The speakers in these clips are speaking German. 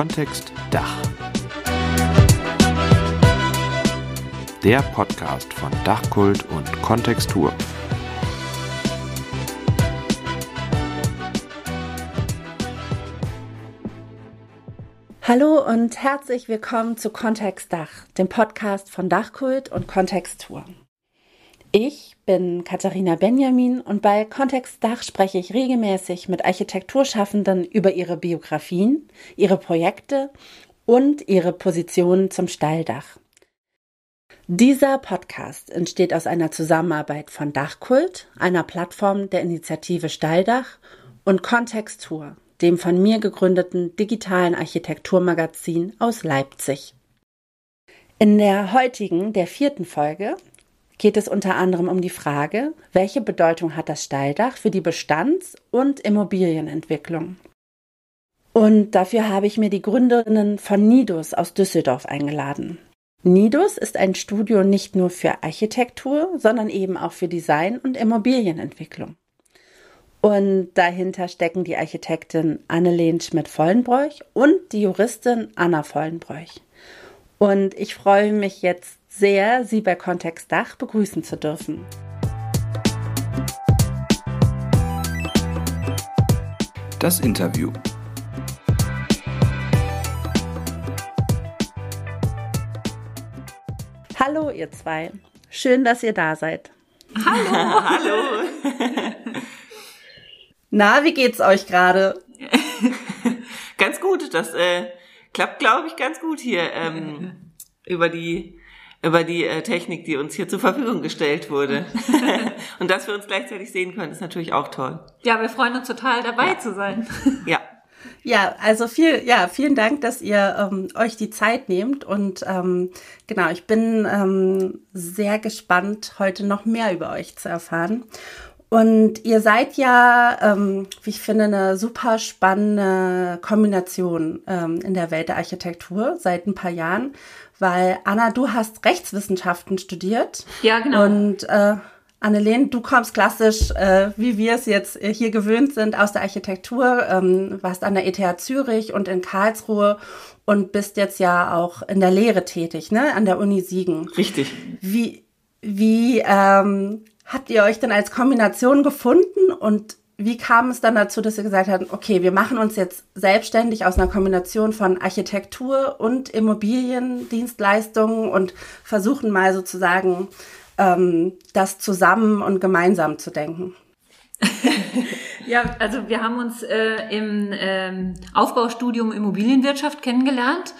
Kontext Dach. Der Podcast von Dachkult und Kontextur. Hallo und herzlich willkommen zu Kontext Dach, dem Podcast von Dachkult und Kontextur. Ich bin Katharina Benjamin und bei Kontext Dach spreche ich regelmäßig mit Architekturschaffenden über ihre Biografien, ihre Projekte und ihre Positionen zum Stalldach. Dieser Podcast entsteht aus einer Zusammenarbeit von Dachkult, einer Plattform der Initiative Stalldach und Kontextur, dem von mir gegründeten digitalen Architekturmagazin aus Leipzig. In der heutigen, der vierten Folge, geht es unter anderem um die Frage, welche Bedeutung hat das Stalldach für die Bestands- und Immobilienentwicklung? Und dafür habe ich mir die Gründerinnen von Nidus aus Düsseldorf eingeladen. Nidus ist ein Studio nicht nur für Architektur, sondern eben auch für Design und Immobilienentwicklung. Und dahinter stecken die Architektin Annelene Schmidt-Vollenbräuch und die Juristin Anna Vollenbräuch. Und ich freue mich jetzt sehr, Sie bei Kontext Dach begrüßen zu dürfen. Das Interview. Hallo, ihr zwei. Schön, dass ihr da seid. Hallo, hallo. Na, wie geht's euch gerade? ganz gut. Das äh, klappt, glaube ich, ganz gut hier ähm, über die über die äh, Technik, die uns hier zur Verfügung gestellt wurde. und dass wir uns gleichzeitig sehen können, ist natürlich auch toll. Ja, wir freuen uns total dabei ja. zu sein. ja. Ja, also viel, ja, vielen Dank, dass ihr ähm, euch die Zeit nehmt und ähm, genau, ich bin ähm, sehr gespannt, heute noch mehr über euch zu erfahren. Und ihr seid ja, ähm, wie ich finde, eine super spannende Kombination ähm, in der Welt der Architektur seit ein paar Jahren weil Anna, du hast Rechtswissenschaften studiert. Ja, genau. Und äh, Annelene, du kommst klassisch, äh, wie wir es jetzt hier gewöhnt sind, aus der Architektur, ähm, warst an der ETH Zürich und in Karlsruhe und bist jetzt ja auch in der Lehre tätig, ne, an der Uni Siegen. Richtig. Wie, wie ähm, habt ihr euch denn als Kombination gefunden und wie kam es dann dazu, dass ihr gesagt habt, okay, wir machen uns jetzt selbstständig aus einer Kombination von Architektur und Immobiliendienstleistungen und versuchen mal sozusagen ähm, das zusammen und gemeinsam zu denken? ja, also wir haben uns äh, im ähm, Aufbaustudium Immobilienwirtschaft kennengelernt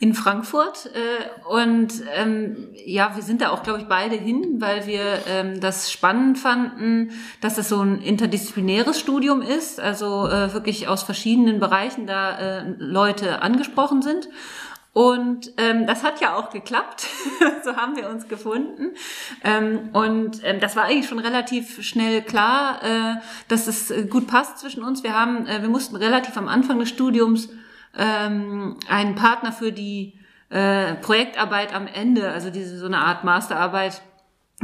in Frankfurt. Äh, und ähm, ja, wir sind da auch, glaube ich, beide hin, weil wir ähm, das spannend fanden, dass es so ein interdisziplinäres Studium ist, also äh, wirklich aus verschiedenen Bereichen da äh, Leute angesprochen sind. Und ähm, das hat ja auch geklappt. so haben wir uns gefunden. Ähm, und ähm, das war eigentlich schon relativ schnell klar, äh, dass es gut passt zwischen uns. Wir haben, äh, wir mussten relativ am Anfang des Studiums ähm, einen Partner für die äh, Projektarbeit am Ende, also diese so eine Art Masterarbeit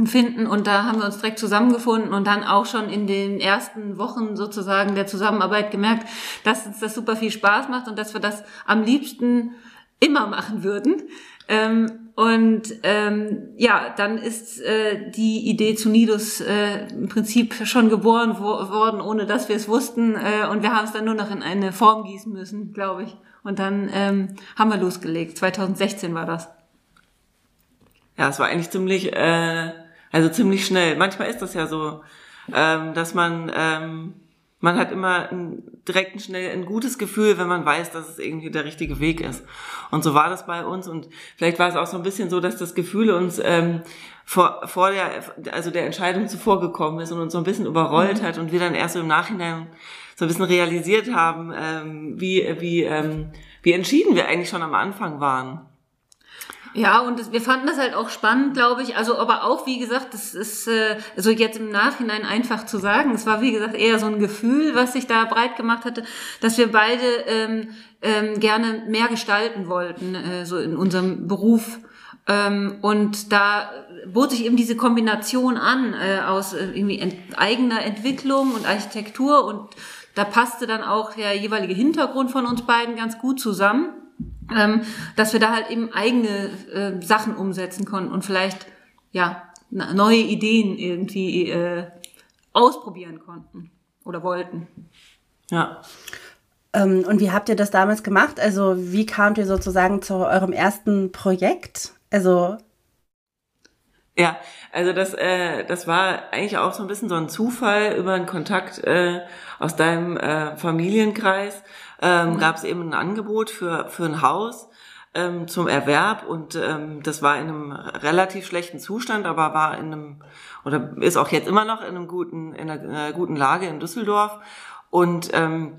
finden und da haben wir uns direkt zusammengefunden und dann auch schon in den ersten Wochen sozusagen der Zusammenarbeit gemerkt, dass uns das super viel Spaß macht und dass wir das am liebsten immer machen würden. Ähm, und ähm, ja, dann ist äh, die Idee zu Nidus äh, im Prinzip schon geboren wo worden, ohne dass wir es wussten. Äh, und wir haben es dann nur noch in eine Form gießen müssen, glaube ich. Und dann ähm, haben wir losgelegt. 2016 war das. Ja, es war eigentlich ziemlich, äh, also ziemlich schnell. Manchmal ist das ja so, ähm, dass man ähm, man hat immer ein, direkt ein schnell ein gutes Gefühl, wenn man weiß, dass es irgendwie der richtige Weg ist. Und so war das bei uns. Und vielleicht war es auch so ein bisschen so, dass das Gefühl uns ähm, vor, vor der, also der Entscheidung zuvor gekommen ist und uns so ein bisschen überrollt mhm. hat und wir dann erst so im Nachhinein so ein bisschen realisiert haben, ähm, wie, wie, ähm, wie entschieden wir eigentlich schon am Anfang waren. Ja, und das, wir fanden das halt auch spannend, glaube ich. Also, aber auch, wie gesagt, das ist äh, so jetzt im Nachhinein einfach zu sagen. Es war, wie gesagt, eher so ein Gefühl, was sich da breit gemacht hatte, dass wir beide ähm, ähm, gerne mehr gestalten wollten, äh, so in unserem Beruf. Ähm, und da bot sich eben diese Kombination an äh, aus äh, irgendwie ent eigener Entwicklung und Architektur und da passte dann auch der jeweilige Hintergrund von uns beiden ganz gut zusammen, ähm, dass wir da halt eben eigene äh, Sachen umsetzen konnten und vielleicht ja neue Ideen irgendwie äh, ausprobieren konnten oder wollten. Ja. Ähm, und wie habt ihr das damals gemacht? Also wie kamt ihr sozusagen zu eurem ersten Projekt? Also ja, also das, äh, das war eigentlich auch so ein bisschen so ein Zufall über einen Kontakt äh, aus deinem äh, Familienkreis. Ähm, mhm. Gab es eben ein Angebot für, für ein Haus ähm, zum Erwerb und ähm, das war in einem relativ schlechten Zustand, aber war in einem oder ist auch jetzt immer noch in einem guten in einer, in einer guten Lage in Düsseldorf und ähm,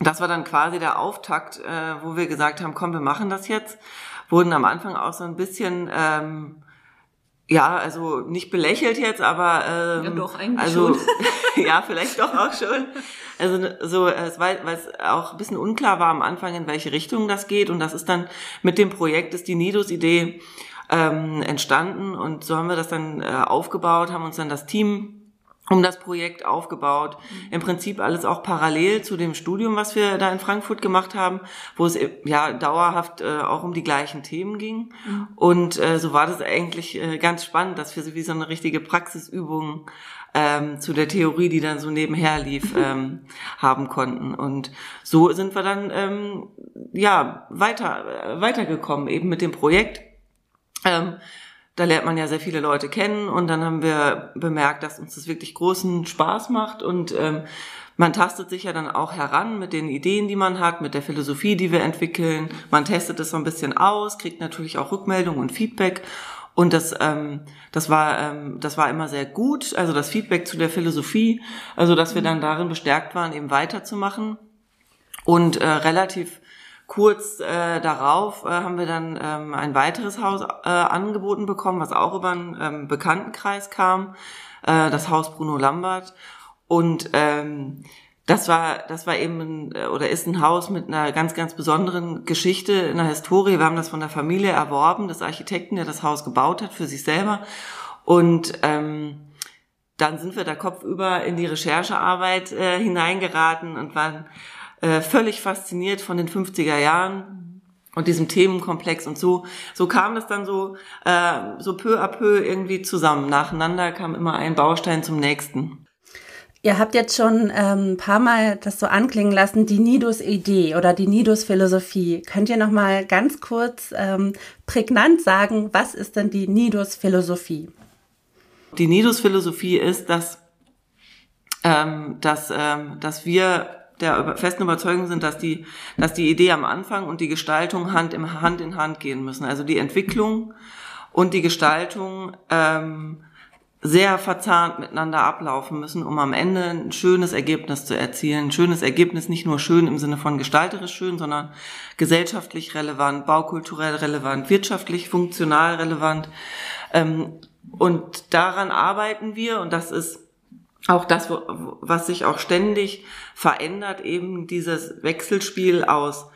das war dann quasi der Auftakt, äh, wo wir gesagt haben, komm, wir machen das jetzt. Wurden am Anfang auch so ein bisschen ähm, ja, also nicht belächelt jetzt, aber ähm, ja, doch, eigentlich also schon. ja, vielleicht doch auch schon. Also so, es war, weil es auch ein bisschen unklar war am Anfang, in welche Richtung das geht. Und das ist dann mit dem Projekt ist die Nidos-Idee ähm, entstanden und so haben wir das dann äh, aufgebaut, haben uns dann das Team um das Projekt aufgebaut. Mhm. Im Prinzip alles auch parallel zu dem Studium, was wir da in Frankfurt gemacht haben, wo es ja dauerhaft äh, auch um die gleichen Themen ging. Mhm. Und äh, so war das eigentlich äh, ganz spannend, dass wir so wie so eine richtige Praxisübung ähm, zu der Theorie, die dann so nebenher lief, ähm, haben konnten. Und so sind wir dann ähm, ja weiter äh, weitergekommen eben mit dem Projekt. Ähm, da lernt man ja sehr viele Leute kennen und dann haben wir bemerkt, dass uns das wirklich großen Spaß macht und ähm, man tastet sich ja dann auch heran mit den Ideen, die man hat, mit der Philosophie, die wir entwickeln. Man testet es so ein bisschen aus, kriegt natürlich auch Rückmeldung und Feedback. Und das, ähm, das war, ähm, das war immer sehr gut. Also das Feedback zu der Philosophie, also dass wir dann darin bestärkt waren, eben weiterzumachen und äh, relativ Kurz äh, darauf äh, haben wir dann ähm, ein weiteres Haus äh, angeboten bekommen, was auch über einen ähm, Bekanntenkreis kam, äh, das Haus Bruno Lambert. Und ähm, das war, das war eben ein, äh, oder ist ein Haus mit einer ganz, ganz besonderen Geschichte, einer Historie. Wir haben das von der Familie erworben, des Architekten, der das Haus gebaut hat für sich selber. Und ähm, dann sind wir da kopfüber in die Recherchearbeit äh, hineingeraten und waren äh, völlig fasziniert von den 50er Jahren und diesem Themenkomplex und so so kam das dann so äh, so peu à peu irgendwie zusammen nacheinander kam immer ein Baustein zum nächsten Ihr habt jetzt schon ähm, ein paar Mal das so anklingen lassen, die Nidus-Idee oder die Nidus-Philosophie. Könnt ihr noch mal ganz kurz ähm, prägnant sagen, was ist denn die Nidus-Philosophie? Die Nidus-Philosophie ist, dass, ähm, dass, ähm, dass wir der festen Überzeugung sind, dass die, dass die Idee am Anfang und die Gestaltung Hand, im, Hand in Hand gehen müssen. Also die Entwicklung und die Gestaltung ähm, sehr verzahnt miteinander ablaufen müssen, um am Ende ein schönes Ergebnis zu erzielen. Ein schönes Ergebnis, nicht nur schön im Sinne von gestalterisch schön, sondern gesellschaftlich relevant, baukulturell relevant, wirtschaftlich funktional relevant. Ähm, und daran arbeiten wir und das ist auch das, was sich auch ständig verändert, eben dieses Wechselspiel aus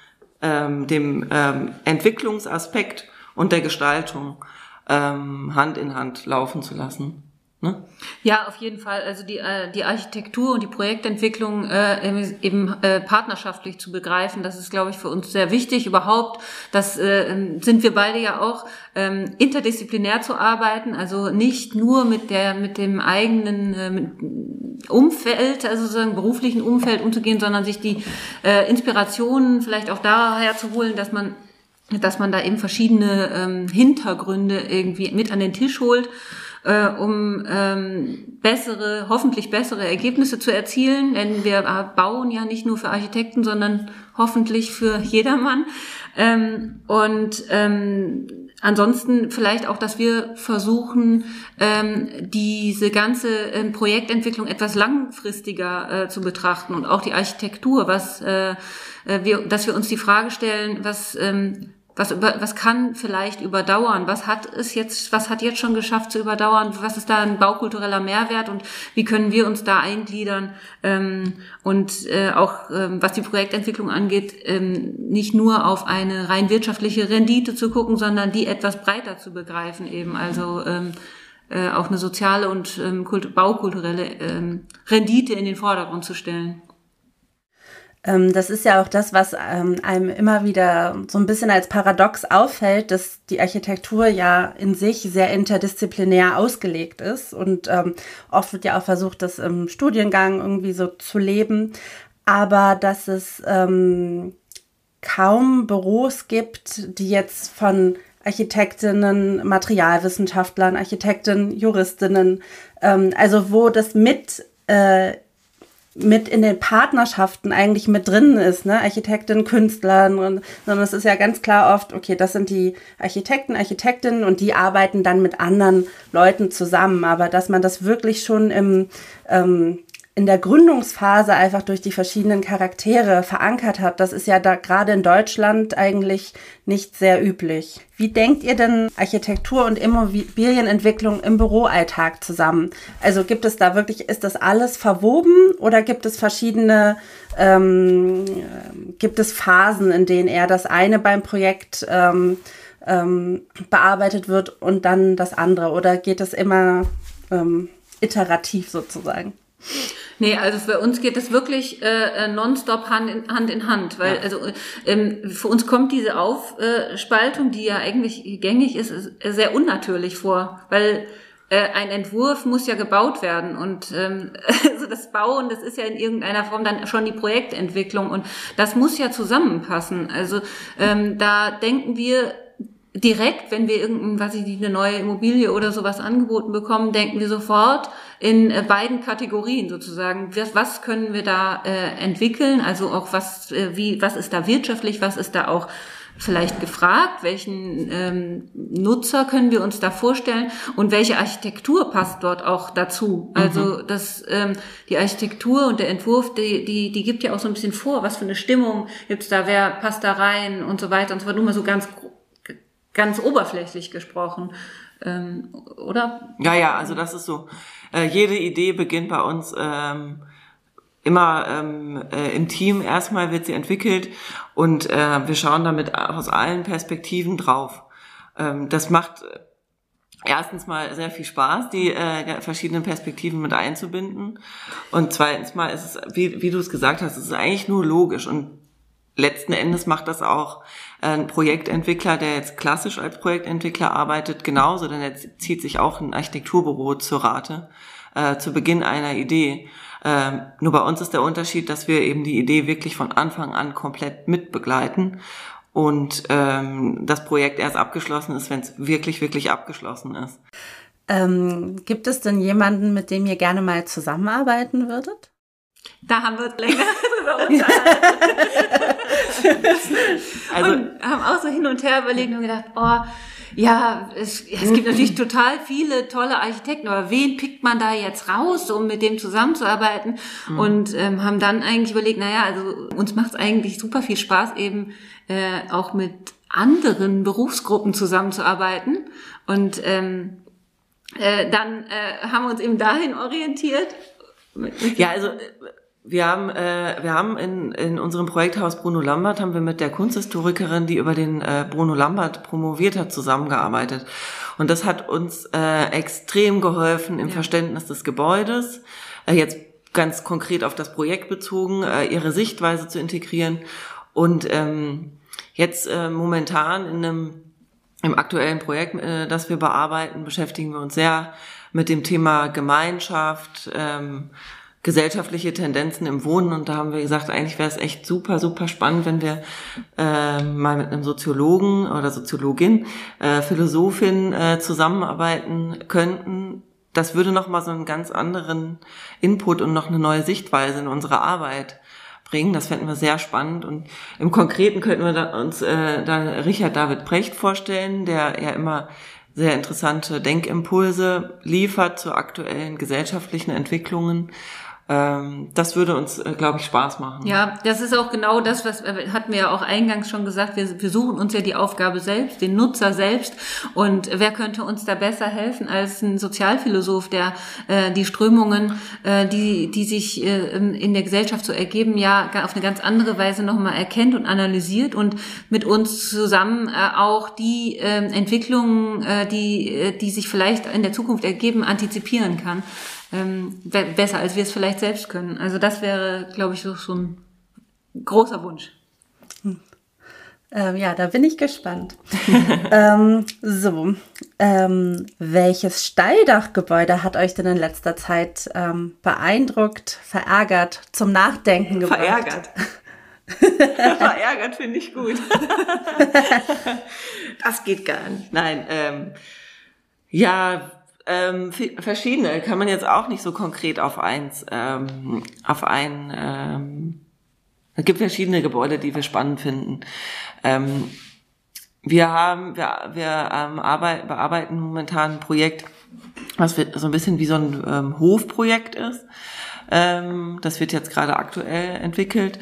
ähm, dem ähm, Entwicklungsaspekt und der Gestaltung Hand in Hand laufen zu lassen. Ne? Ja, auf jeden Fall. Also die, äh, die Architektur und die Projektentwicklung äh, eben äh, partnerschaftlich zu begreifen, das ist, glaube ich, für uns sehr wichtig. Überhaupt, das äh, sind wir beide ja auch, ähm, interdisziplinär zu arbeiten, also nicht nur mit der mit dem eigenen äh, Umfeld, also sozusagen beruflichen Umfeld umzugehen, sondern sich die äh, Inspirationen vielleicht auch daher zu holen, dass man dass man da eben verschiedene ähm, Hintergründe irgendwie mit an den Tisch holt äh, um ähm, bessere, hoffentlich bessere Ergebnisse zu erzielen. Denn wir bauen ja nicht nur für Architekten, sondern hoffentlich für jedermann. Ähm, und ähm, ansonsten vielleicht auch, dass wir versuchen, ähm, diese ganze ähm, Projektentwicklung etwas langfristiger äh, zu betrachten und auch die Architektur, was äh, äh wir, dass wir uns die Frage stellen, was ähm, was, über, was kann vielleicht überdauern? Was hat es jetzt, was hat jetzt schon geschafft zu überdauern? Was ist da ein baukultureller Mehrwert und wie können wir uns da eingliedern? Ähm, und äh, auch ähm, was die Projektentwicklung angeht, ähm, nicht nur auf eine rein wirtschaftliche Rendite zu gucken, sondern die etwas breiter zu begreifen eben. Also ähm, äh, auch eine soziale und ähm, baukulturelle ähm, Rendite in den Vordergrund zu stellen. Ähm, das ist ja auch das, was ähm, einem immer wieder so ein bisschen als Paradox auffällt, dass die Architektur ja in sich sehr interdisziplinär ausgelegt ist und ähm, oft wird ja auch versucht, das im Studiengang irgendwie so zu leben, aber dass es kaum Büros gibt, die jetzt von Architektinnen, Materialwissenschaftlern, Architektinnen, Juristinnen, also wo das mit äh, mit in den Partnerschaften eigentlich mit drin ist, ne? Architektin, Künstler, sondern es ist ja ganz klar oft, okay, das sind die Architekten, Architektinnen und die arbeiten dann mit anderen Leuten zusammen. Aber dass man das wirklich schon im ähm, in der Gründungsphase einfach durch die verschiedenen Charaktere verankert hat. Das ist ja da gerade in Deutschland eigentlich nicht sehr üblich. Wie denkt ihr denn Architektur und Immobilienentwicklung im Büroalltag zusammen? Also gibt es da wirklich, ist das alles verwoben oder gibt es verschiedene, ähm, gibt es Phasen, in denen eher das eine beim Projekt ähm, ähm, bearbeitet wird und dann das andere? Oder geht es immer ähm, iterativ sozusagen? Nee, also für uns geht das wirklich äh, nonstop Hand in Hand, in Hand weil ja. also ähm, für uns kommt diese Aufspaltung, die ja eigentlich gängig ist, sehr unnatürlich vor, weil äh, ein Entwurf muss ja gebaut werden und ähm, also das Bauen, das ist ja in irgendeiner Form dann schon die Projektentwicklung und das muss ja zusammenpassen. Also ähm, da denken wir direkt, wenn wir irgendein, was ich nicht, eine neue Immobilie oder sowas angeboten bekommen, denken wir sofort in äh, beiden Kategorien sozusagen. Was, was können wir da äh, entwickeln? Also auch was, äh, wie, was ist da wirtschaftlich, was ist da auch vielleicht gefragt, welchen ähm, Nutzer können wir uns da vorstellen und welche Architektur passt dort auch dazu. Also mhm. das ähm, die Architektur und der Entwurf, die, die, die gibt ja auch so ein bisschen vor, was für eine Stimmung gibt's da, wer passt da rein und so weiter und so fort. Nur mal so ganz ganz oberflächlich gesprochen, ähm, oder? Ja, ja, also das ist so. Äh, jede Idee beginnt bei uns ähm, immer ähm, äh, im Team. Erstmal wird sie entwickelt und äh, wir schauen damit aus allen Perspektiven drauf. Ähm, das macht erstens mal sehr viel Spaß, die äh, verschiedenen Perspektiven mit einzubinden. Und zweitens mal ist es, wie, wie du es gesagt hast, es ist eigentlich nur logisch und letzten Endes macht das auch ein Projektentwickler, der jetzt klassisch als Projektentwickler arbeitet, genauso, denn er zieht sich auch ein Architekturbüro zur Rate äh, zu Beginn einer Idee. Ähm, nur bei uns ist der Unterschied, dass wir eben die Idee wirklich von Anfang an komplett mitbegleiten und ähm, das Projekt erst abgeschlossen ist, wenn es wirklich, wirklich abgeschlossen ist. Ähm, gibt es denn jemanden, mit dem ihr gerne mal zusammenarbeiten würdet? Da haben wir länger drüber also, und haben auch so hin und her überlegt und gedacht, oh, ja, es, es gibt natürlich total viele tolle Architekten, aber wen pickt man da jetzt raus, um mit dem zusammenzuarbeiten? Mhm. Und ähm, haben dann eigentlich überlegt, naja, also uns macht es eigentlich super viel Spaß, eben äh, auch mit anderen Berufsgruppen zusammenzuarbeiten. Und ähm, äh, dann äh, haben wir uns eben dahin orientiert ja, also äh, wir haben, äh, wir haben in, in unserem Projekthaus Bruno Lambert haben wir mit der Kunsthistorikerin, die über den äh, Bruno Lambert promoviert hat, zusammengearbeitet. Und das hat uns äh, extrem geholfen im ja. Verständnis des Gebäudes. Äh, jetzt ganz konkret auf das Projekt bezogen, äh, ihre Sichtweise zu integrieren. Und ähm, jetzt äh, momentan in einem im aktuellen Projekt, äh, das wir bearbeiten, beschäftigen wir uns sehr mit dem Thema Gemeinschaft, ähm, gesellschaftliche Tendenzen im Wohnen. Und da haben wir gesagt, eigentlich wäre es echt super, super spannend, wenn wir äh, mal mit einem Soziologen oder Soziologin, äh, Philosophin äh, zusammenarbeiten könnten. Das würde nochmal so einen ganz anderen Input und noch eine neue Sichtweise in unsere Arbeit bringen. Das fänden wir sehr spannend. Und im Konkreten könnten wir da uns äh, da Richard David Brecht vorstellen, der ja immer sehr interessante Denkimpulse liefert zu aktuellen gesellschaftlichen Entwicklungen das würde uns, äh, glaube ich, Spaß machen. Ja, das ist auch genau das, was äh, hatten wir ja auch eingangs schon gesagt. Wir, wir suchen uns ja die Aufgabe selbst, den Nutzer selbst. Und wer könnte uns da besser helfen als ein Sozialphilosoph, der äh, die Strömungen, äh, die, die sich äh, in der Gesellschaft so ergeben, ja auf eine ganz andere Weise nochmal erkennt und analysiert und mit uns zusammen äh, auch die äh, Entwicklungen, äh, die, äh, die sich vielleicht in der Zukunft ergeben, antizipieren kann ähm, besser, als wir es vielleicht selbst können. Also das wäre, glaube ich, so, so ein großer Wunsch. Ähm, ja, da bin ich gespannt. ähm, so, ähm, welches Steildachgebäude hat euch denn in letzter Zeit ähm, beeindruckt, verärgert, zum Nachdenken gebracht? Verärgert. verärgert finde ich gut. das geht gar nicht. Nein, ähm, ja, ähm, verschiedene kann man jetzt auch nicht so konkret auf eins, ähm, auf ein ähm, es gibt verschiedene Gebäude, die wir spannend finden. Ähm, wir haben, wir, wir ähm, arbeit, bearbeiten momentan ein Projekt, was wird so ein bisschen wie so ein ähm, Hofprojekt ist. Ähm, das wird jetzt gerade aktuell entwickelt.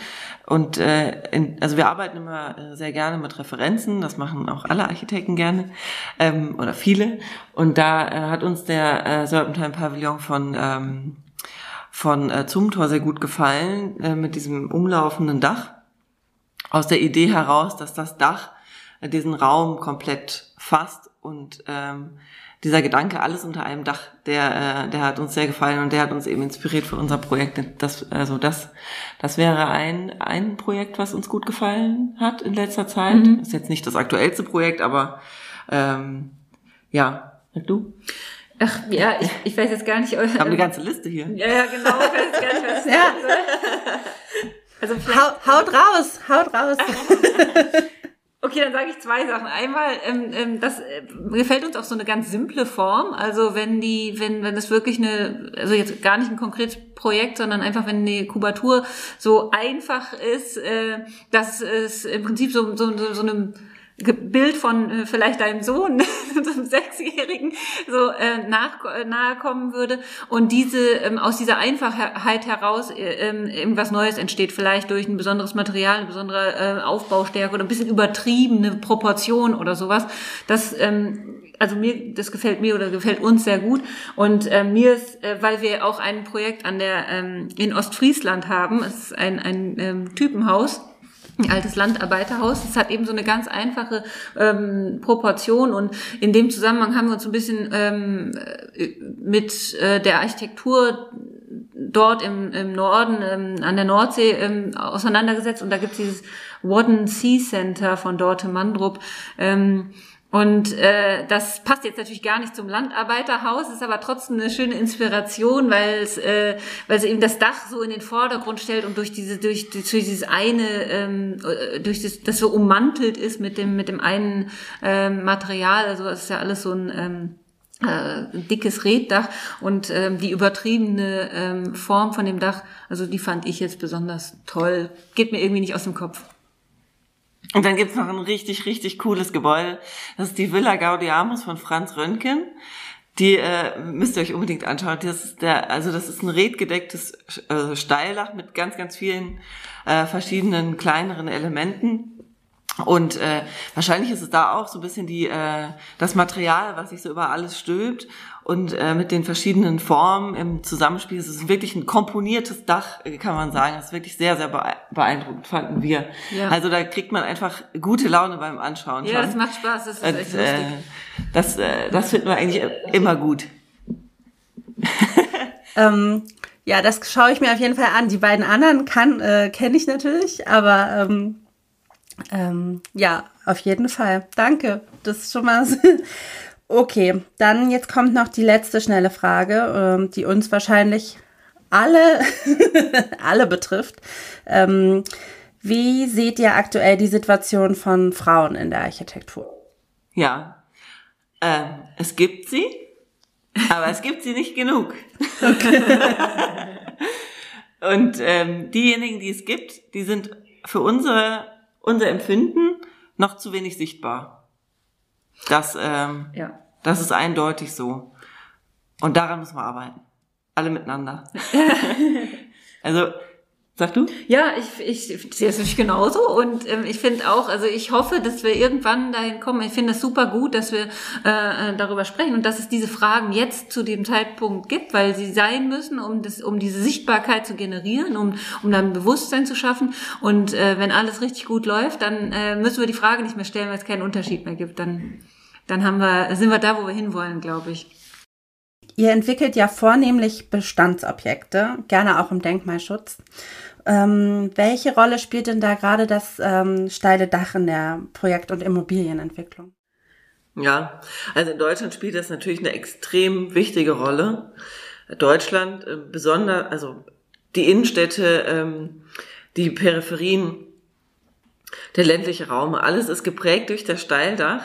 Und äh, in, also wir arbeiten immer äh, sehr gerne mit Referenzen, das machen auch alle Architekten gerne ähm, oder viele. Und da äh, hat uns der äh, Serpentine Pavillon von ähm, von äh, Zumthor sehr gut gefallen, äh, mit diesem umlaufenden Dach. Aus der Idee heraus, dass das Dach äh, diesen Raum komplett fasst und ähm, dieser Gedanke, alles unter einem Dach, der, äh, der hat uns sehr gefallen und der hat uns eben inspiriert für unser Projekt. Das, also das, das wäre ein, ein Projekt, was uns gut gefallen hat in letzter Zeit. Mhm. Ist jetzt nicht das aktuellste Projekt, aber ähm, ja, und du? Ach ja, ich, ich weiß jetzt gar nicht. Wir haben eine ganze Liste hier. Ja, ja, genau. Ich weiß jetzt gar nicht, was ja. Also haut raus, haut raus. Okay, dann sage ich zwei Sachen. Einmal, ähm, ähm, das äh, gefällt uns auch so eine ganz simple Form. Also wenn die, wenn wenn das wirklich eine, also jetzt gar nicht ein konkretes Projekt, sondern einfach wenn die Kubatur so einfach ist, äh, dass es im Prinzip so so, so, so eine Bild von äh, vielleicht deinem Sohn, so einem Sechsjährigen, so äh, nach, äh, nahe kommen würde und diese ähm, aus dieser Einfachheit heraus äh, ähm, irgendwas Neues entsteht, vielleicht durch ein besonderes Material, eine besondere äh, Aufbaustärke oder ein bisschen übertriebene Proportion oder sowas. Das ähm, also mir, das gefällt mir oder gefällt uns sehr gut. Und äh, mir ist, äh, weil wir auch ein Projekt an der ähm, in Ostfriesland haben, es ist ein, ein ähm, Typenhaus ein altes Landarbeiterhaus. Es hat eben so eine ganz einfache ähm, Proportion und in dem Zusammenhang haben wir uns ein bisschen ähm, mit äh, der Architektur dort im, im Norden ähm, an der Nordsee ähm, auseinandergesetzt und da gibt es dieses Wadden Sea Center von Dorte Mandrup. Ähm, und äh, das passt jetzt natürlich gar nicht zum Landarbeiterhaus, ist aber trotzdem eine schöne Inspiration, weil es, äh, weil es eben das Dach so in den Vordergrund stellt und durch diese, durch, durch dieses eine, ähm, äh, durch das, das so ummantelt ist mit dem, mit dem einen ähm, Material. Also es ist ja alles so ein ähm, äh, dickes Reddach und ähm, die übertriebene ähm, Form von dem Dach, also die fand ich jetzt besonders toll. Geht mir irgendwie nicht aus dem Kopf. Und dann gibt's noch ein richtig, richtig cooles Gebäude. Das ist die Villa Gaudiamus von Franz Röntgen. Die äh, müsst ihr euch unbedingt anschauen. Das ist der, also das ist ein redgedecktes äh, Steildach mit ganz, ganz vielen äh, verschiedenen kleineren Elementen. Und äh, wahrscheinlich ist es da auch so ein bisschen die äh, das Material, was sich so über alles stülpt und äh, mit den verschiedenen Formen im Zusammenspiel. Es ist wirklich ein komponiertes Dach, äh, kann man sagen. Das ist wirklich sehr, sehr beeindruckend, fanden wir. Ja. Also da kriegt man einfach gute Laune beim Anschauen. Ja, schon. das macht Spaß, das ist und, echt lustig. Äh, das, äh, das finden wir eigentlich immer gut. ähm, ja, das schaue ich mir auf jeden Fall an. Die beiden anderen kann äh, kenne ich natürlich, aber ähm, ähm, ja, auf jeden Fall. Danke. Das ist schon mal Okay, dann jetzt kommt noch die letzte schnelle Frage, ähm, die uns wahrscheinlich alle, alle betrifft. Ähm, wie seht ihr aktuell die Situation von Frauen in der Architektur? Ja, äh, es gibt sie, aber es gibt sie nicht genug. Okay. Und ähm, diejenigen, die es gibt, die sind für unsere, unser Empfinden noch zu wenig sichtbar. Das, ähm, ja. das ist eindeutig so. Und daran müssen wir arbeiten. Alle miteinander. also, Sag du? Ja, ich, ich sehe es natürlich genauso und ähm, ich finde auch, also ich hoffe, dass wir irgendwann dahin kommen. Ich finde es super gut, dass wir äh, darüber sprechen und dass es diese Fragen jetzt zu dem Zeitpunkt gibt, weil sie sein müssen, um das, um diese Sichtbarkeit zu generieren, um, um dann Bewusstsein zu schaffen. Und äh, wenn alles richtig gut läuft, dann äh, müssen wir die Frage nicht mehr stellen, weil es keinen Unterschied mehr gibt. Dann, dann haben wir, sind wir da, wo wir hinwollen, glaube ich. ihr entwickelt ja vornehmlich Bestandsobjekte, gerne auch im Denkmalschutz. Ähm, welche Rolle spielt denn da gerade das ähm, steile Dach in der Projekt- und Immobilienentwicklung? Ja, also in Deutschland spielt das natürlich eine extrem wichtige Rolle. Deutschland, äh, besonders, also die Innenstädte, ähm, die Peripherien, der ländliche Raum, alles ist geprägt durch das Steildach.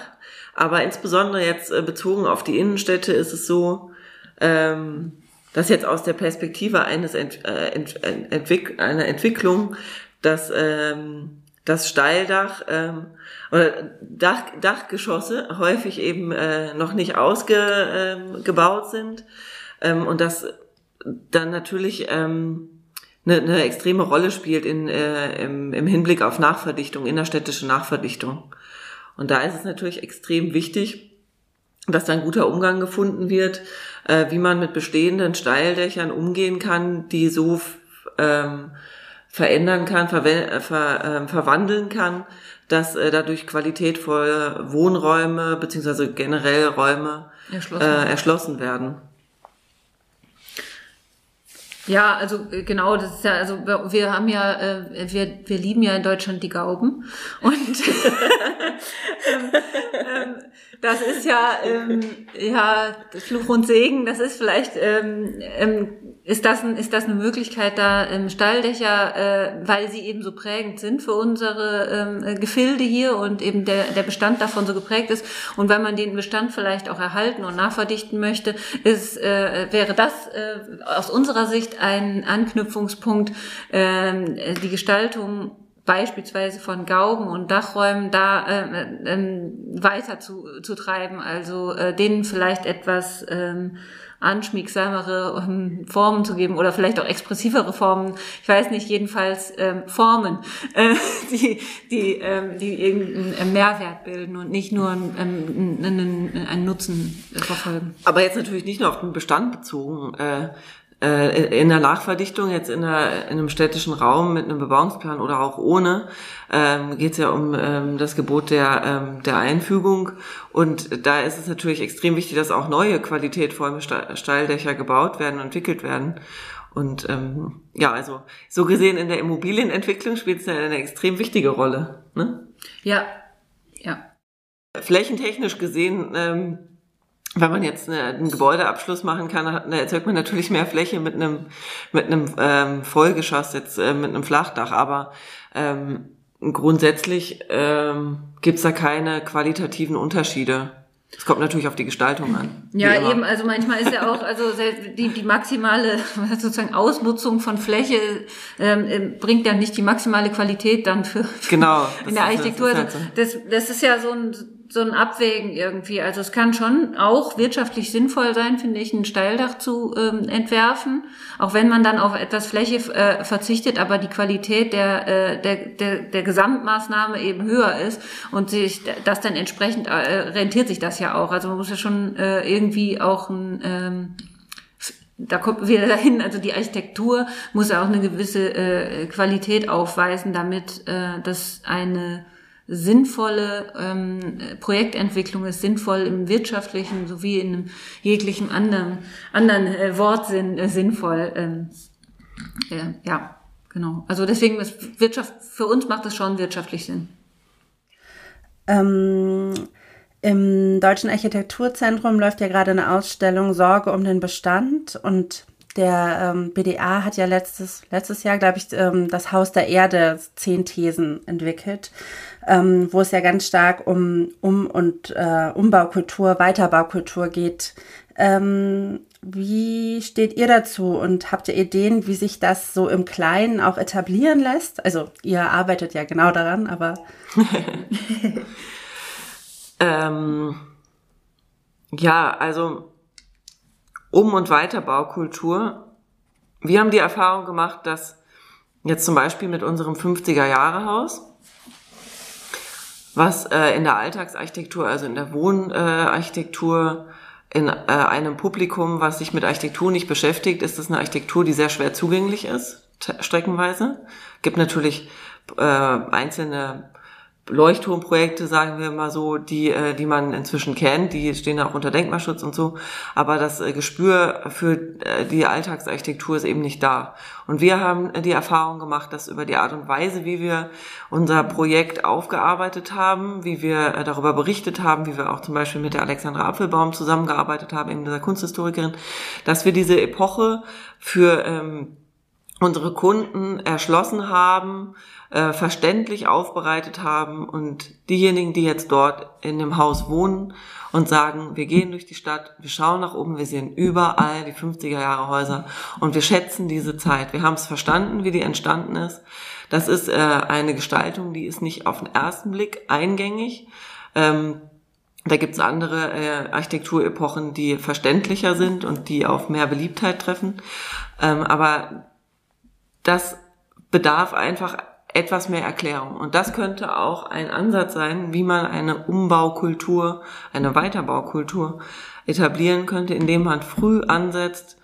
Aber insbesondere jetzt äh, bezogen auf die Innenstädte ist es so, ähm, dass jetzt aus der Perspektive eines Ent, äh, ent, Entwick einer Entwicklung, dass ähm, das Steildach ähm, oder Dach, Dachgeschosse häufig eben äh, noch nicht ausgebaut ähm, sind ähm, und das dann natürlich ähm, eine, eine extreme Rolle spielt in, äh, im, im Hinblick auf Nachverdichtung, innerstädtische Nachverdichtung. Und da ist es natürlich extrem wichtig, dass da ein guter Umgang gefunden wird, äh, wie man mit bestehenden Steildächern umgehen kann, die so ähm, verändern kann, ver äh, ver äh, verwandeln kann, dass äh, dadurch qualitätvolle Wohnräume beziehungsweise generell Räume erschlossen, äh, erschlossen werden. Ja, also äh, genau, das ist ja, also wir haben ja, äh, wir, wir lieben ja in Deutschland die Gauben und ähm, ähm, das ist ja, ähm, ja, Fluch und Segen, das ist vielleicht, ähm, ähm, ist das, ist das eine Möglichkeit, da ähm, Stalldächer, äh, weil sie eben so prägend sind für unsere ähm, Gefilde hier und eben der, der Bestand davon so geprägt ist und weil man den Bestand vielleicht auch erhalten und nachverdichten möchte, ist, äh, wäre das äh, aus unserer Sicht ein Anknüpfungspunkt, äh, die Gestaltung beispielsweise von Gauben und Dachräumen da äh, äh, weiter zu, zu treiben, also äh, denen vielleicht etwas ähm, anschmiegsamere ähm, Formen zu geben oder vielleicht auch expressivere Formen. Ich weiß nicht, jedenfalls ähm, Formen, äh, die, die, ähm, die irgendeinen Mehrwert bilden und nicht nur ähm, einen, einen Nutzen verfolgen. Aber jetzt natürlich nicht nur auf den Bestand bezogen. Äh, äh, in der Nachverdichtung, jetzt in, der, in einem städtischen Raum mit einem Bebauungsplan oder auch ohne, ähm, geht es ja um ähm, das Gebot der, ähm, der Einfügung. Und da ist es natürlich extrem wichtig, dass auch neue qualitätvolle Steildächer gebaut werden und entwickelt werden. Und ähm, ja, also so gesehen in der Immobilienentwicklung spielt es ja eine extrem wichtige Rolle. Ne? Ja, ja. Flächentechnisch gesehen ähm, wenn man jetzt eine, einen Gebäudeabschluss machen kann, erzeugt man natürlich mehr Fläche mit einem mit einem ähm, Vollgeschoss jetzt äh, mit einem Flachdach, aber ähm, grundsätzlich ähm, gibt da keine qualitativen Unterschiede. Es kommt natürlich auf die Gestaltung an. Ja, eben, also manchmal ist ja auch, also die, die maximale sozusagen Ausnutzung von Fläche ähm, ähm bringt ja nicht die maximale Qualität dann für, für genau, in der Architektur. Das, halt so. das, das ist ja so ein so ein Abwägen irgendwie. Also es kann schon auch wirtschaftlich sinnvoll sein, finde ich, ein Steildach zu ähm, entwerfen, auch wenn man dann auf etwas Fläche äh, verzichtet, aber die Qualität der, äh, der, der, der Gesamtmaßnahme eben höher ist und sich das dann entsprechend äh, rentiert sich das ja auch. Also man muss ja schon äh, irgendwie auch ein ähm, da kommt wieder dahin, also die Architektur muss ja auch eine gewisse äh, Qualität aufweisen, damit äh, das eine sinnvolle ähm, Projektentwicklung ist sinnvoll im wirtschaftlichen sowie in einem jeglichen anderen anderen äh, Wortsinn äh, sinnvoll. Ähm, äh, ja, genau. Also deswegen ist Wirtschaft für uns macht das schon wirtschaftlich Sinn. Ähm, Im Deutschen Architekturzentrum läuft ja gerade eine Ausstellung Sorge um den Bestand und der ähm, BDA hat ja letztes, letztes Jahr, glaube ich, ähm, das Haus der Erde, zehn Thesen entwickelt ähm, wo es ja ganz stark um Um- und äh, Umbaukultur, Weiterbaukultur geht. Ähm, wie steht ihr dazu und habt ihr Ideen, wie sich das so im Kleinen auch etablieren lässt? Also ihr arbeitet ja genau daran, aber. ähm, ja, also Um- und Weiterbaukultur. Wir haben die Erfahrung gemacht, dass jetzt zum Beispiel mit unserem 50er-Jahre-Haus, was äh, in der Alltagsarchitektur, also in der Wohnarchitektur, in äh, einem Publikum, was sich mit Architektur nicht beschäftigt, ist das eine Architektur, die sehr schwer zugänglich ist, streckenweise. Gibt natürlich äh, einzelne Leuchtturmprojekte, sagen wir mal so, die, äh, die man inzwischen kennt, die stehen auch unter Denkmalschutz und so, aber das äh, Gespür für äh, die Alltagsarchitektur ist eben nicht da. Und wir haben die Erfahrung gemacht, dass über die Art und Weise, wie wir unser Projekt aufgearbeitet haben, wie wir darüber berichtet haben, wie wir auch zum Beispiel mit der Alexandra Apfelbaum zusammengearbeitet haben, eben dieser Kunsthistorikerin, dass wir diese Epoche für ähm, unsere Kunden erschlossen haben, äh, verständlich aufbereitet haben und diejenigen, die jetzt dort in dem Haus wohnen und sagen, wir gehen durch die Stadt, wir schauen nach oben, wir sehen überall die 50er Jahre Häuser und wir schätzen diese Zeit. Wir haben es verstanden, wie die entstanden ist. Das ist äh, eine Gestaltung, die ist nicht auf den ersten Blick eingängig. Ähm, da gibt's andere äh, Architekturepochen, die verständlicher sind und die auf mehr Beliebtheit treffen. Ähm, aber das bedarf einfach etwas mehr Erklärung. Und das könnte auch ein Ansatz sein, wie man eine Umbaukultur, eine Weiterbaukultur etablieren könnte, indem man früh ansetzt,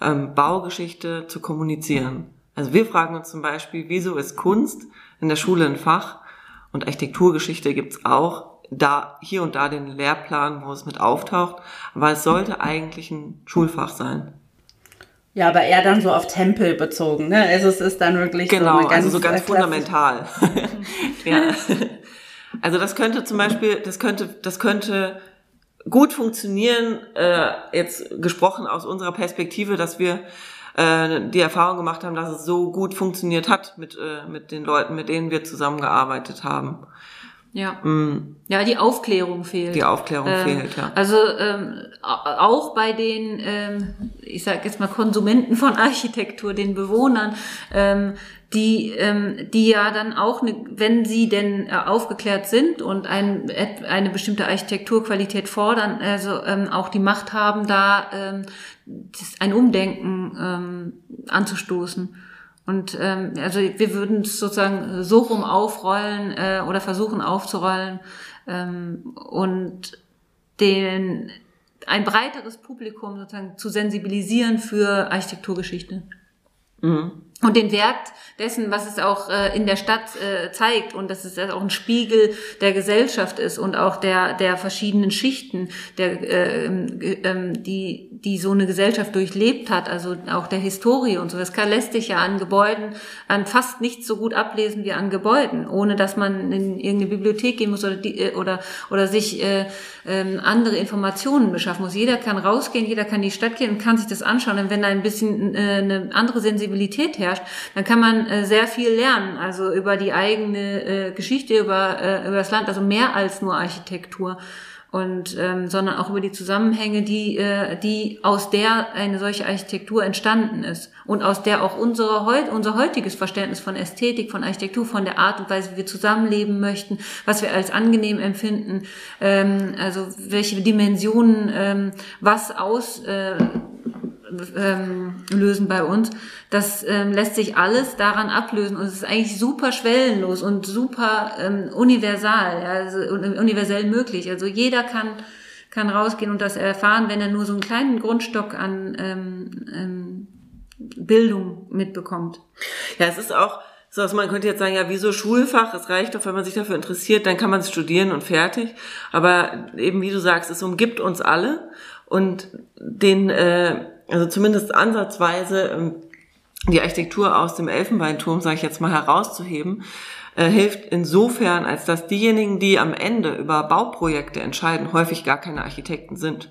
ähm, Baugeschichte zu kommunizieren. Also wir fragen uns zum Beispiel, wieso ist Kunst in der Schule ein Fach und Architekturgeschichte gibt's auch da hier und da den Lehrplan, wo es mit auftaucht, aber es sollte eigentlich ein Schulfach sein. Ja, aber eher dann so auf Tempel bezogen, ne? Also es ist dann wirklich genau, so ganz, also so ganz fundamental. ja. Also das könnte zum Beispiel, das könnte, das könnte gut funktionieren, äh, jetzt gesprochen aus unserer Perspektive, dass wir äh, die Erfahrung gemacht haben, dass es so gut funktioniert hat mit, äh, mit den Leuten, mit denen wir zusammengearbeitet haben. Ja. Mm. Ja, die Aufklärung fehlt. Die Aufklärung ähm, fehlt, ja. Also ähm, auch bei den, ähm, ich sage jetzt mal Konsumenten von Architektur, den Bewohnern, ähm, die, ähm, die ja dann auch, ne, wenn sie denn äh, aufgeklärt sind und ein, eine bestimmte Architekturqualität fordern, also ähm, auch die Macht haben, da ähm, ein Umdenken ähm, anzustoßen. Und ähm, also wir würden es sozusagen so rum aufrollen äh, oder versuchen aufzurollen ähm, und den ein breiteres Publikum sozusagen zu sensibilisieren für Architekturgeschichte. Mhm und den Wert dessen, was es auch äh, in der Stadt äh, zeigt und dass es auch ein Spiegel der Gesellschaft ist und auch der der verschiedenen Schichten, der äh, äh, die die so eine Gesellschaft durchlebt hat, also auch der Historie und so. Das kann, lässt sich ja an Gebäuden an fast nicht so gut ablesen wie an Gebäuden, ohne dass man in irgendeine Bibliothek gehen muss oder die, äh, oder oder sich äh, äh, andere Informationen beschaffen muss. Jeder kann rausgehen, jeder kann in die Stadt gehen und kann sich das anschauen. Und wenn da ein bisschen eine andere Sensibilität herrscht, dann kann man äh, sehr viel lernen, also über die eigene äh, Geschichte, über, äh, über das Land, also mehr als nur Architektur. Und ähm, sondern auch über die Zusammenhänge, die äh, die aus der eine solche Architektur entstanden ist. Und aus der auch unsere heut, unser heutiges Verständnis von Ästhetik, von Architektur, von der Art und Weise, wie wir zusammenleben möchten, was wir als angenehm empfinden, ähm, also welche Dimensionen ähm, was aus äh, ähm, lösen bei uns. Das ähm, lässt sich alles daran ablösen und es ist eigentlich super schwellenlos und super ähm, universal, ja, also universell möglich. Also jeder kann kann rausgehen und das erfahren, wenn er nur so einen kleinen Grundstock an ähm, ähm, Bildung mitbekommt. Ja, es ist auch so, also man könnte jetzt sagen, ja, wieso Schulfach? Es reicht doch, wenn man sich dafür interessiert, dann kann man es studieren und fertig. Aber eben, wie du sagst, es umgibt uns alle und den äh, also zumindest ansatzweise ähm, die Architektur aus dem Elfenbeinturm, sage ich jetzt mal, herauszuheben, äh, hilft insofern, als dass diejenigen, die am Ende über Bauprojekte entscheiden, häufig gar keine Architekten sind.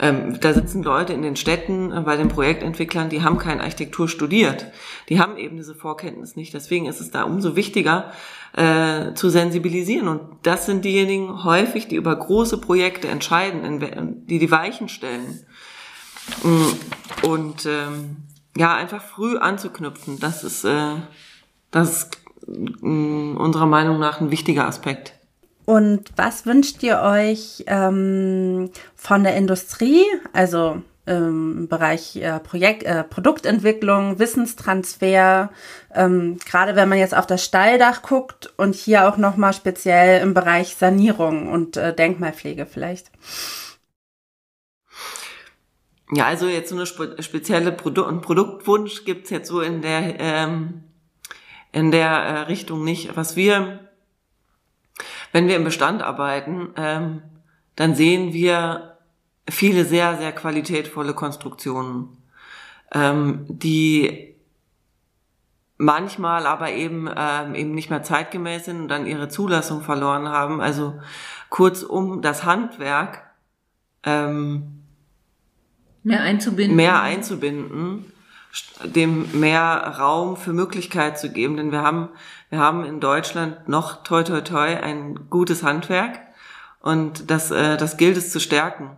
Ähm, da sitzen Leute in den Städten äh, bei den Projektentwicklern, die haben keine Architektur studiert. Die haben eben diese Vorkenntnis nicht. Deswegen ist es da umso wichtiger äh, zu sensibilisieren. Und das sind diejenigen häufig, die über große Projekte entscheiden, in, die die Weichen stellen. Mm, und ähm, ja, einfach früh anzuknüpfen, das ist, äh, das ist äh, unserer Meinung nach ein wichtiger Aspekt. Und was wünscht ihr euch ähm, von der Industrie, also im Bereich äh, Projekt, äh, Produktentwicklung, Wissenstransfer, ähm, gerade wenn man jetzt auf das Stalldach guckt und hier auch nochmal speziell im Bereich Sanierung und äh, Denkmalpflege vielleicht? Ja, also jetzt so eine spe spezielle Produ Produktwunsch gibt's jetzt so in der ähm, in der äh, Richtung nicht. Was wir wenn wir im Bestand arbeiten, ähm, dann sehen wir viele sehr, sehr qualitätvolle Konstruktionen, ähm, die manchmal aber eben ähm, eben nicht mehr zeitgemäß sind und dann ihre Zulassung verloren haben. Also kurzum das Handwerk ähm, mehr einzubinden. Mehr einzubinden, dem mehr Raum für Möglichkeit zu geben, denn wir haben wir haben in Deutschland noch toi toi toi ein gutes Handwerk und das äh, das gilt es zu stärken.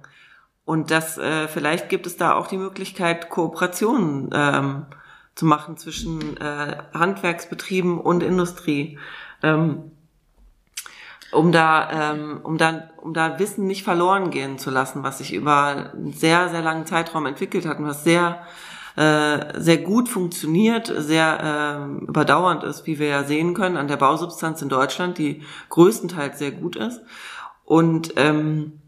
Und das äh, vielleicht gibt es da auch die Möglichkeit Kooperationen ähm, zu machen zwischen äh, Handwerksbetrieben und Industrie. Ähm, um da, ähm, um da, um da Wissen nicht verloren gehen zu lassen, was sich über einen sehr, sehr langen Zeitraum entwickelt hat und was sehr, äh, sehr gut funktioniert, sehr äh, überdauernd ist, wie wir ja sehen können, an der Bausubstanz in Deutschland, die größtenteils sehr gut ist. Und ähm,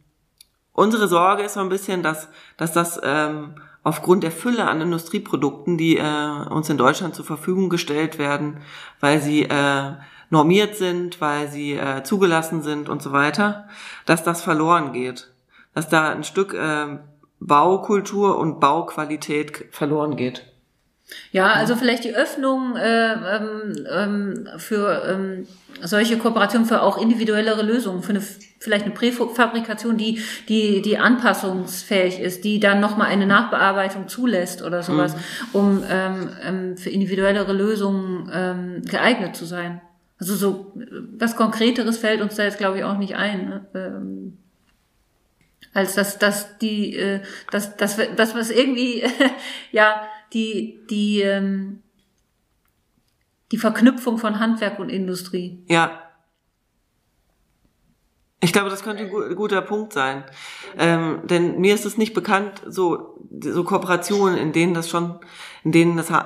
unsere Sorge ist so ein bisschen, dass, dass das ähm, aufgrund der Fülle an Industrieprodukten, die äh, uns in Deutschland zur Verfügung gestellt werden, weil sie äh, normiert sind, weil sie äh, zugelassen sind und so weiter, dass das verloren geht. Dass da ein Stück äh, Baukultur und Bauqualität verloren geht. Ja, also vielleicht die Öffnung äh, ähm, ähm, für ähm, solche Kooperationen für auch individuellere Lösungen, für eine vielleicht eine Präfabrikation, die die die anpassungsfähig ist, die dann noch mal eine Nachbearbeitung zulässt oder sowas, mhm. um ähm, ähm, für individuellere Lösungen ähm, geeignet zu sein. Also so was Konkreteres fällt uns da jetzt glaube ich auch nicht ein. Ne? Ähm, als dass dass die äh, dass dass das was irgendwie ja die die ähm, die Verknüpfung von Handwerk und Industrie. Ja. Ich glaube, das könnte ein guter Punkt sein. Ähm, denn mir ist es nicht bekannt, so, so Kooperationen, in denen das schon, in denen das äh,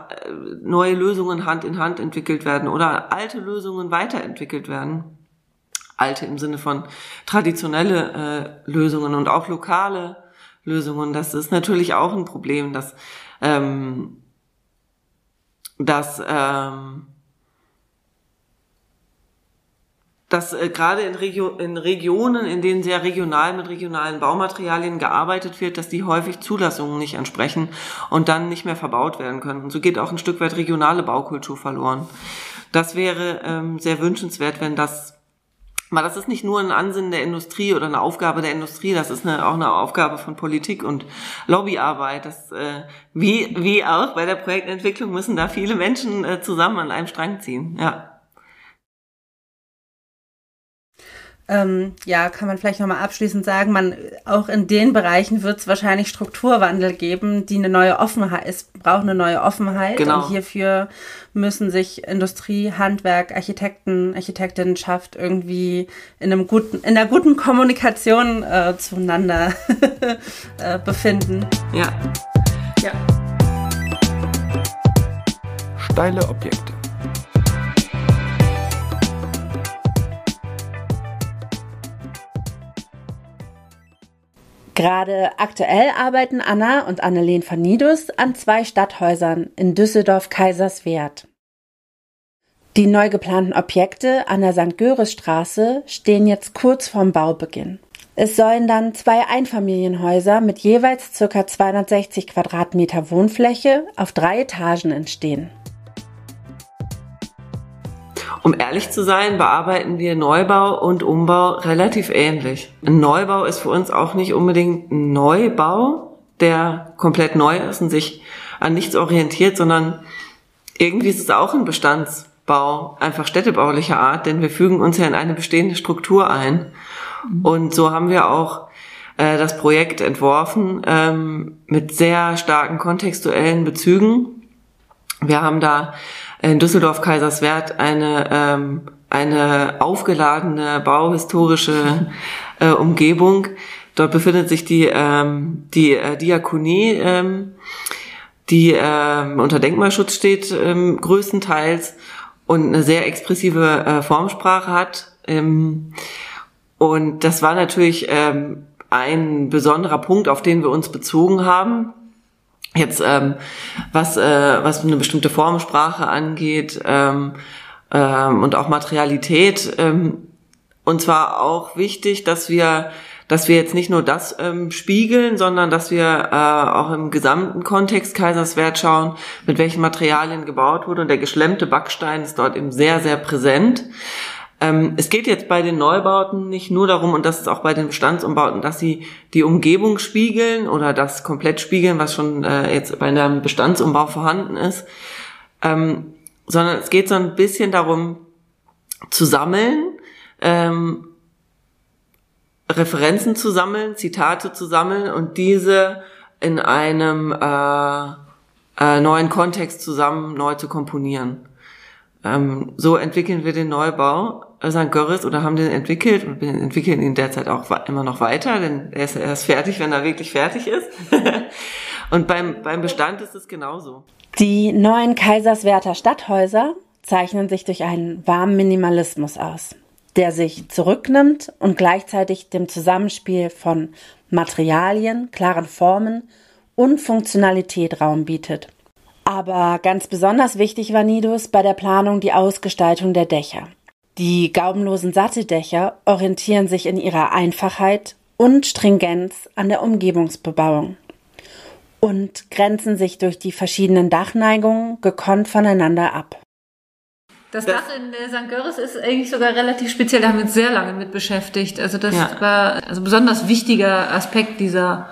neue Lösungen Hand in Hand entwickelt werden oder alte Lösungen weiterentwickelt werden. Alte im Sinne von traditionelle äh, Lösungen und auch lokale Lösungen. Das ist natürlich auch ein Problem, dass, ähm, dass ähm, dass äh, gerade in, Regio in Regionen, in denen sehr regional mit regionalen Baumaterialien gearbeitet wird, dass die häufig Zulassungen nicht entsprechen und dann nicht mehr verbaut werden können. Und so geht auch ein Stück weit regionale Baukultur verloren. Das wäre ähm, sehr wünschenswert, wenn das aber das ist nicht nur ein Ansinnen der Industrie oder eine Aufgabe der Industrie, das ist eine, auch eine Aufgabe von Politik und Lobbyarbeit. Das, äh, wie, wie auch bei der Projektentwicklung müssen da viele Menschen äh, zusammen an einem Strang ziehen. Ja. Ähm, ja, kann man vielleicht nochmal abschließend sagen, man, auch in den Bereichen wird es wahrscheinlich Strukturwandel geben, die eine neue Offenheit, es braucht eine neue Offenheit. Genau. Und hierfür müssen sich Industrie, Handwerk, Architekten, Architektinnenschaft irgendwie in einem guten, in einer guten Kommunikation äh, zueinander äh, befinden. Ja. Ja. Steile Objekte. Gerade aktuell arbeiten Anna und Annelien van Nidus an zwei Stadthäusern in Düsseldorf-Kaiserswerth. Die neu geplanten Objekte an der St. Göres Straße stehen jetzt kurz vorm Baubeginn. Es sollen dann zwei Einfamilienhäuser mit jeweils ca. 260 Quadratmeter Wohnfläche auf drei Etagen entstehen. Um ehrlich zu sein, bearbeiten wir Neubau und Umbau relativ ähnlich. Ein Neubau ist für uns auch nicht unbedingt ein Neubau, der komplett neu ist und sich an nichts orientiert, sondern irgendwie ist es auch ein Bestandsbau, einfach städtebaulicher Art, denn wir fügen uns ja in eine bestehende Struktur ein. Und so haben wir auch äh, das Projekt entworfen ähm, mit sehr starken kontextuellen Bezügen. Wir haben da in Düsseldorf-Kaiserswerth eine, ähm, eine aufgeladene bauhistorische äh, Umgebung. Dort befindet sich die, ähm, die äh, Diakonie, ähm, die ähm, unter Denkmalschutz steht, ähm, größtenteils und eine sehr expressive äh, Formsprache hat. Ähm, und das war natürlich ähm, ein besonderer Punkt, auf den wir uns bezogen haben. Jetzt, ähm, was, äh, was eine bestimmte Formsprache angeht ähm, ähm, und auch Materialität, ähm, und zwar auch wichtig, dass wir dass wir jetzt nicht nur das ähm, spiegeln, sondern dass wir äh, auch im gesamten Kontext Kaiserswerth schauen, mit welchen Materialien gebaut wurde. Und der geschlemmte Backstein ist dort eben sehr, sehr präsent. Ähm, es geht jetzt bei den Neubauten nicht nur darum, und das ist auch bei den Bestandsumbauten, dass sie die Umgebung spiegeln oder das komplett spiegeln, was schon äh, jetzt bei einem Bestandsumbau vorhanden ist, ähm, sondern es geht so ein bisschen darum, zu sammeln, ähm, Referenzen zu sammeln, Zitate zu sammeln und diese in einem äh, äh, neuen Kontext zusammen neu zu komponieren. Ähm, so entwickeln wir den Neubau St. Görres oder haben den entwickelt und entwickeln ihn derzeit auch immer noch weiter, denn er ist erst fertig, wenn er wirklich fertig ist. und beim, beim Bestand ist es genauso. Die neuen Kaiserswerther Stadthäuser zeichnen sich durch einen warmen Minimalismus aus der sich zurücknimmt und gleichzeitig dem Zusammenspiel von Materialien, klaren Formen und Funktionalität Raum bietet. Aber ganz besonders wichtig war Nidus bei der Planung die Ausgestaltung der Dächer. Die gaubenlosen Satteldächer orientieren sich in ihrer Einfachheit und Stringenz an der Umgebungsbebauung und grenzen sich durch die verschiedenen Dachneigungen gekonnt voneinander ab. Das, das Dach in äh, St. Görres ist eigentlich sogar relativ speziell, da haben wir uns sehr lange mit beschäftigt. Also das ja. war also besonders wichtiger Aspekt dieser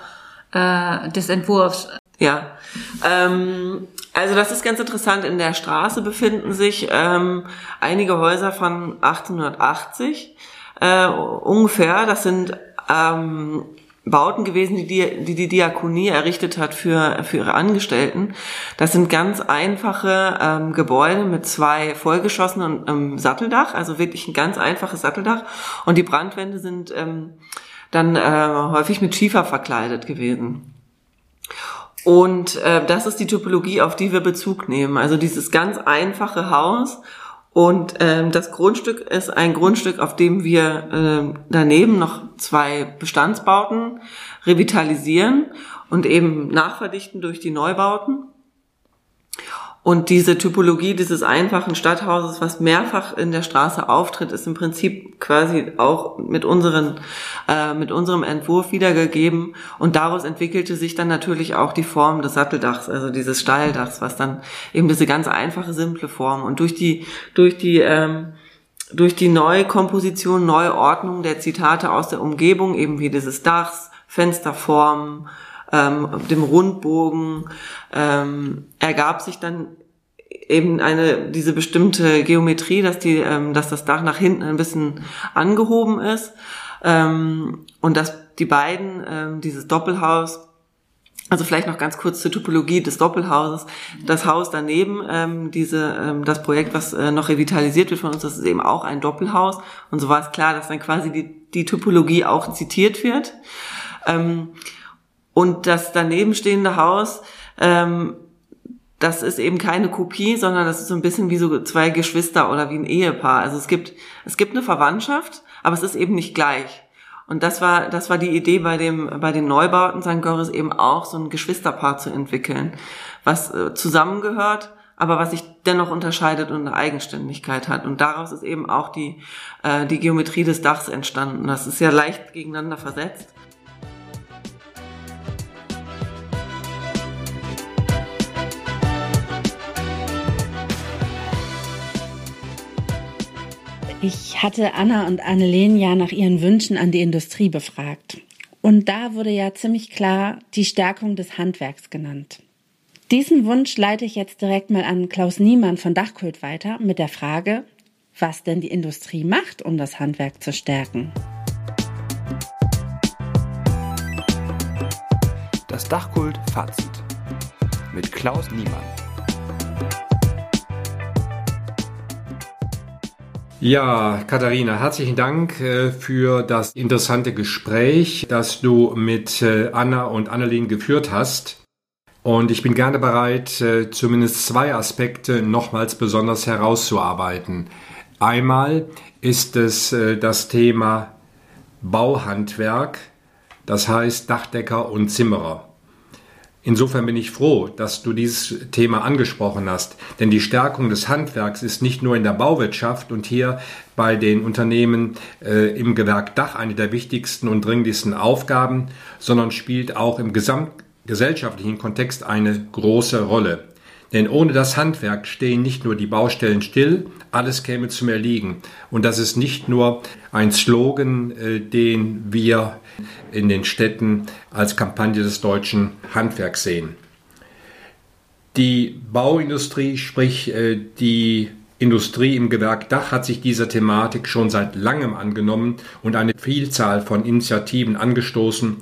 äh, des Entwurfs. Ja, ähm, also das ist ganz interessant. In der Straße befinden sich ähm, einige Häuser von 1880 äh, ungefähr. Das sind ähm, Bauten gewesen, die die, die Diakonie errichtet hat für, für ihre Angestellten. Das sind ganz einfache ähm, Gebäude mit zwei Vollgeschossen und ähm, Satteldach, also wirklich ein ganz einfaches Satteldach. Und die Brandwände sind ähm, dann äh, häufig mit Schiefer verkleidet gewesen. Und äh, das ist die Typologie, auf die wir Bezug nehmen. Also dieses ganz einfache Haus und ähm, das Grundstück ist ein Grundstück, auf dem wir ähm, daneben noch zwei Bestandsbauten revitalisieren und eben nachverdichten durch die Neubauten. Und diese Typologie dieses einfachen Stadthauses, was mehrfach in der Straße auftritt, ist im Prinzip quasi auch mit unseren, äh, mit unserem Entwurf wiedergegeben. Und daraus entwickelte sich dann natürlich auch die Form des Satteldachs, also dieses Steildachs, was dann eben diese ganz einfache, simple Form. Und durch die, durch die, ähm, durch die neue Komposition, neue Ordnung der Zitate aus der Umgebung, eben wie dieses Dachs, Fensterformen, ähm, dem Rundbogen, ähm, ergab sich dann eben eine diese bestimmte Geometrie, dass die, ähm, dass das Dach nach hinten ein bisschen angehoben ist ähm, und dass die beiden ähm, dieses Doppelhaus also vielleicht noch ganz kurz zur Topologie des Doppelhauses. Das Haus daneben, ähm, diese, ähm, das Projekt, was äh, noch revitalisiert wird von uns, das ist eben auch ein Doppelhaus. Und so war es klar, dass dann quasi die, die Typologie auch zitiert wird. Ähm, und das daneben stehende Haus, ähm, das ist eben keine Kopie, sondern das ist so ein bisschen wie so zwei Geschwister oder wie ein Ehepaar. Also es gibt, es gibt eine Verwandtschaft, aber es ist eben nicht gleich. Und das war, das war die Idee bei dem, bei den Neubauten St. Görres eben auch, so ein Geschwisterpaar zu entwickeln, was äh, zusammengehört, aber was sich dennoch unterscheidet und eine Eigenständigkeit hat. Und daraus ist eben auch die, äh, die Geometrie des Dachs entstanden. Das ist ja leicht gegeneinander versetzt. Ich hatte Anna und Annelene ja nach ihren Wünschen an die Industrie befragt. Und da wurde ja ziemlich klar die Stärkung des Handwerks genannt. Diesen Wunsch leite ich jetzt direkt mal an Klaus Niemann von Dachkult weiter mit der Frage, was denn die Industrie macht, um das Handwerk zu stärken. Das Dachkult Fazit mit Klaus Niemann. Ja, Katharina, herzlichen Dank äh, für das interessante Gespräch, das du mit äh, Anna und Annelien geführt hast. Und ich bin gerne bereit, äh, zumindest zwei Aspekte nochmals besonders herauszuarbeiten. Einmal ist es das Thema Bauhandwerk, das heißt Dachdecker und Zimmerer. Insofern bin ich froh, dass du dieses Thema angesprochen hast, denn die Stärkung des Handwerks ist nicht nur in der Bauwirtschaft und hier bei den Unternehmen äh, im Gewerk Dach eine der wichtigsten und dringlichsten Aufgaben, sondern spielt auch im gesamtgesellschaftlichen Kontext eine große Rolle. Denn ohne das Handwerk stehen nicht nur die Baustellen still, alles käme zum Erliegen. Und das ist nicht nur ein Slogan, äh, den wir in den Städten als Kampagne des deutschen Handwerks sehen. Die Bauindustrie, sprich äh, die Industrie im Gewerk Dach hat sich dieser Thematik schon seit langem angenommen und eine Vielzahl von Initiativen angestoßen.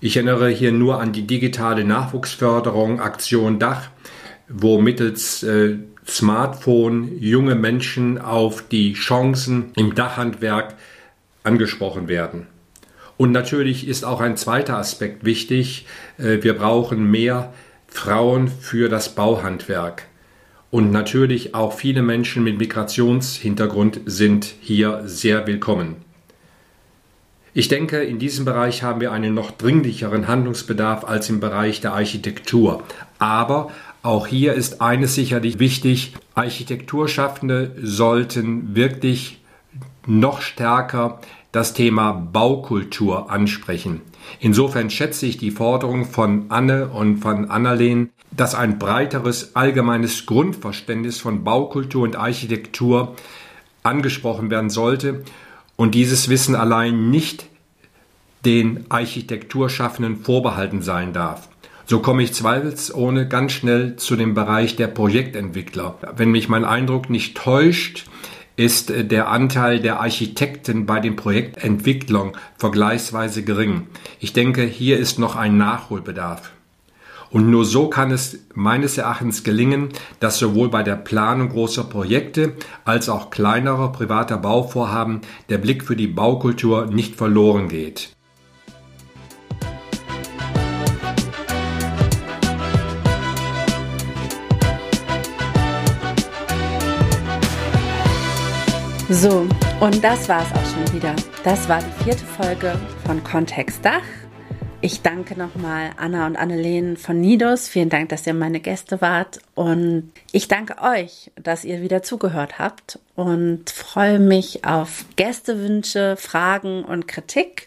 Ich erinnere hier nur an die digitale Nachwuchsförderung Aktion Dach, wo mittels äh, Smartphone junge Menschen auf die Chancen im Dachhandwerk angesprochen werden. Und natürlich ist auch ein zweiter Aspekt wichtig. Äh, wir brauchen mehr Frauen für das Bauhandwerk. Und natürlich auch viele Menschen mit Migrationshintergrund sind hier sehr willkommen. Ich denke, in diesem Bereich haben wir einen noch dringlicheren Handlungsbedarf als im Bereich der Architektur. Aber auch hier ist eines sicherlich wichtig. Architekturschaffende sollten wirklich noch stärker das Thema Baukultur ansprechen. Insofern schätze ich die Forderung von Anne und von Annalena, dass ein breiteres allgemeines Grundverständnis von Baukultur und Architektur angesprochen werden sollte und dieses Wissen allein nicht den Architekturschaffenden vorbehalten sein darf. So komme ich zweifelsohne ganz schnell zu dem Bereich der Projektentwickler. Wenn mich mein Eindruck nicht täuscht, ist äh, der Anteil der Architekten bei den Projektentwicklungen vergleichsweise gering. Ich denke, hier ist noch ein Nachholbedarf. Und nur so kann es meines Erachtens gelingen, dass sowohl bei der Planung großer Projekte als auch kleinerer privater Bauvorhaben der Blick für die Baukultur nicht verloren geht. So, und das war es auch schon wieder. Das war die vierte Folge von Kontext Dach. Ich danke nochmal Anna und Annelene von Nidos. Vielen Dank, dass ihr meine Gäste wart. Und ich danke euch, dass ihr wieder zugehört habt und freue mich auf Gästewünsche, Fragen und Kritik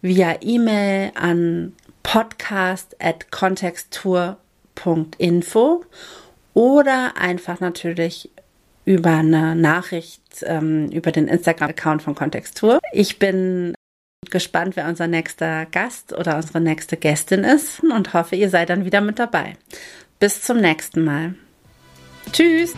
via E-Mail an podcast.kontexttour.info oder einfach natürlich über eine Nachricht ähm, über den Instagram-Account von Kontextur. Ich bin gespannt, wer unser nächster Gast oder unsere nächste Gästin ist und hoffe, ihr seid dann wieder mit dabei. Bis zum nächsten Mal. Tschüss!